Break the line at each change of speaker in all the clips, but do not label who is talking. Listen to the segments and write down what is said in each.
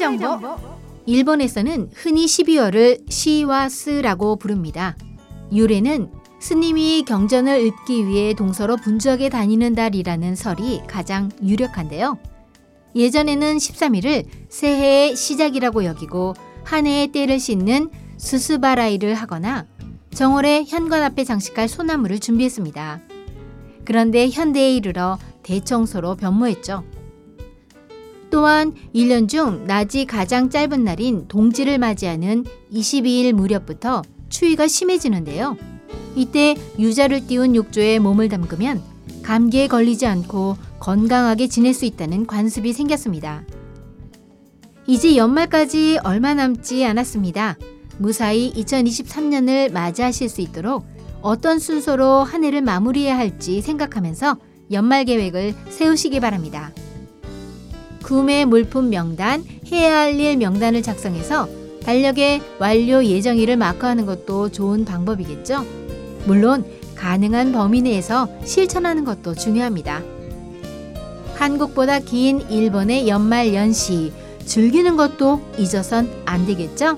정보. 일본에서는 흔히 12월을 시와스라고 부릅니다. 유래는 스님이 경전을 읊기 위해 동서로 분주하게 다니는 달이라는 설이 가장 유력한데요. 예전에는 13일을 새해의 시작이라고 여기고 한 해의 때를 씻는 스스바라이를 하거나 정월에 현관 앞에 장식할 소나무를 준비했습니다. 그런데 현대에 이르러 대청소로 변모했죠. 또한 1년 중 낮이 가장 짧은 날인 동지를 맞이하는 22일 무렵부터 추위가 심해지는데요. 이때 유자를 띄운 욕조에 몸을 담그면 감기에 걸리지 않고 건강하게 지낼 수 있다는 관습이 생겼습니다. 이제 연말까지 얼마 남지 않았습니다. 무사히 2023년을 맞이하실 수 있도록 어떤 순서로 한 해를 마무리해야 할지 생각하면서 연말 계획을 세우시기 바랍니다. 구매 물품 명단, 해야 할 일 명단을 작성해서 달력에 완료 예정일을 마크하는 것도 좋은 방법이겠죠? 물론 가능한 범위 내에서 실천하는 것도 중요합니다. 한국보다 긴 일본의 연말 연시, 즐기는 것도 잊어선 안 되겠죠?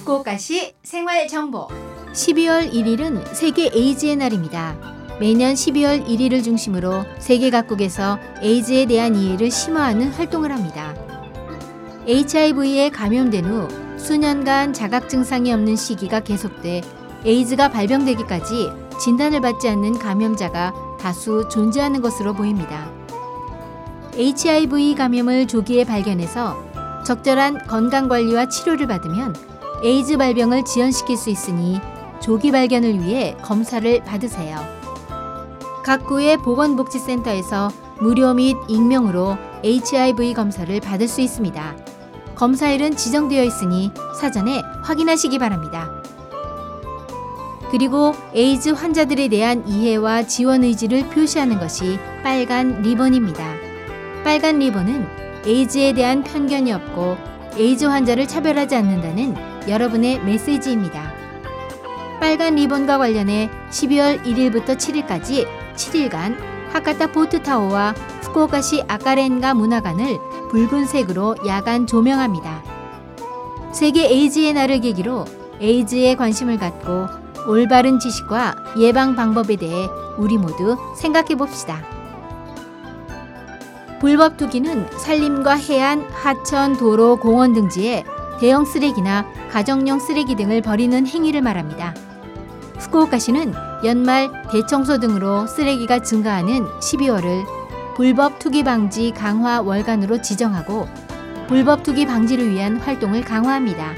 후쿠오카시 생활 정보 12월 1일은 세계 에이즈의 날입니다. 매년 12월 1일을 중심으로 세계 각국에서 에이즈에 대한 이해를 심화하는 활동을 합니다. HIV에 감염된 후 수년간 자각 증상이 없는 시기가 계속돼 에이즈가 발병되기까지 진단을 받지 않는 감염자가 다수 존재하는 것으로 보입니다. HIV 감염을 조기에 발견해서 적절한 건강관리와 치료를 받으면 에이즈 발병을 지연시킬 수 있으니 조기 발견을 위해 검사를 받으세요. 각 구의 보건복지센터에서 무료 및 익명으로 HIV 검사를 받을 수 있습니다. 검사일은 지정되어 있으니 사전에 확인하시기 바랍니다. 그리고 에이즈 환자들에 대한 이해와 지원 의지를 표시하는 것이 빨간 리본입니다. 빨간 리본은 에이즈에 대한 편견이 없고 에이즈 환자를 차별하지 않는다는 여러분의 메시지입니다. 빨간 리본과 관련해 12월 1일부터 7일까지 7일간 하카타 포트타워와 후쿠오카시 아카렌가 문화관을 붉은색으로 야간 조명합니다. 세계 에이즈의 날을 계기로 에이즈에 관심을 갖고 올바른 지식과 예방 방법에 대해 우리 모두 생각해 봅시다. 불법 투기는 산림과 해안, 하천, 도로, 공원 등지에 대형 쓰레기나 가정용 쓰레기 등을 버리는 행위를 말합니다. 후쿠오카시는 연말 대청소 등으로 쓰레기가 증가하는 12월을 불법 투기 방지 강화 월간으로 지정하고 불법 투기 방지를 위한 활동을 강화합니다.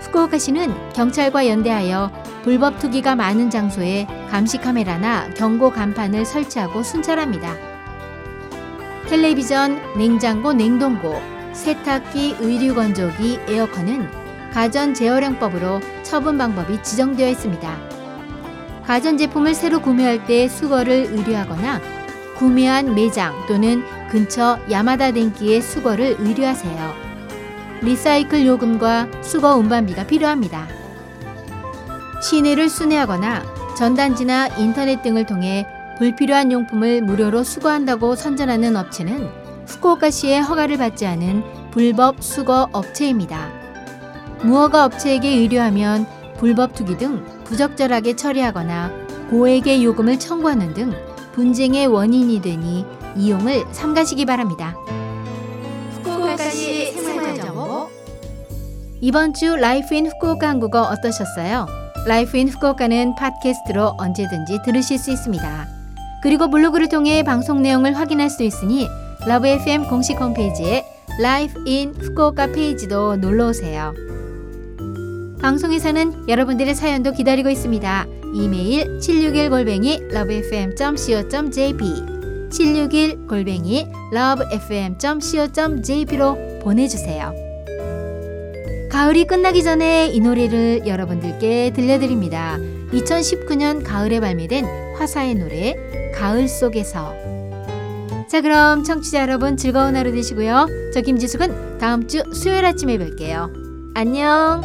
후쿠오카시는 경찰과 연대하여 불법 투기가 많은 장소에 감시 카메라나 경고 간판을 설치하고 순찰합니다. 텔레비전, 냉장고, 냉동고, 세탁기, 의류 건조기, 에어컨은 가전 제어령법으로 처분 방법이 지정되어 있습니다. 가전제품을 새로 구매할 때 수거를 의뢰하거나 구매한 매장 또는 근처 야마다電機의 수거를 의뢰하세요. 리사이클 요금과 수거 운반비가 필요합니다. 시내를 순회하거나 전단지나 인터넷 등을 통해 불필요한 용품을 무료로 수거한다고 선전하는 업체는 후쿠오카시의 허가를 받지 않은 불법 수거 업체입니다. 무허가 업체에게 의뢰하면 불법 투기 등 부적절하게 처리하거나 고액의 요금을 청구하는 등 분쟁의 원인이 되니 이용을 삼가시기 바랍니다. 후쿠오카시 생활정보 이번 주 Life in Fukuoka 한국어 어떠셨어요? Life in Fukuoka는 팟캐스트로 언제든지 들으실 수 있습니다. 그리고 블로그를 통해 방송 내용을 확인할 수 있으니 LOVE FM 공식 홈페이지에 Life in Fukuoka 페이지로 놀러 오세요. 방송에서는 여러분들의 사연도 기다리고 있습니다. 이메일 761 골뱅이 lovefm.co.jp 761 골뱅이 lovefm.co.jp로 보내주세요. 가을이 끝나기 전에 이 노래를 여러분들께 들려드립니다. 2019년 가을에 발매된 화사의 노래 가을 속에서 자 그럼 청취자 여러분 즐거운 하루 되시고요. 저 김지숙은 다음 주 수요일 아침에 뵐게요. 안녕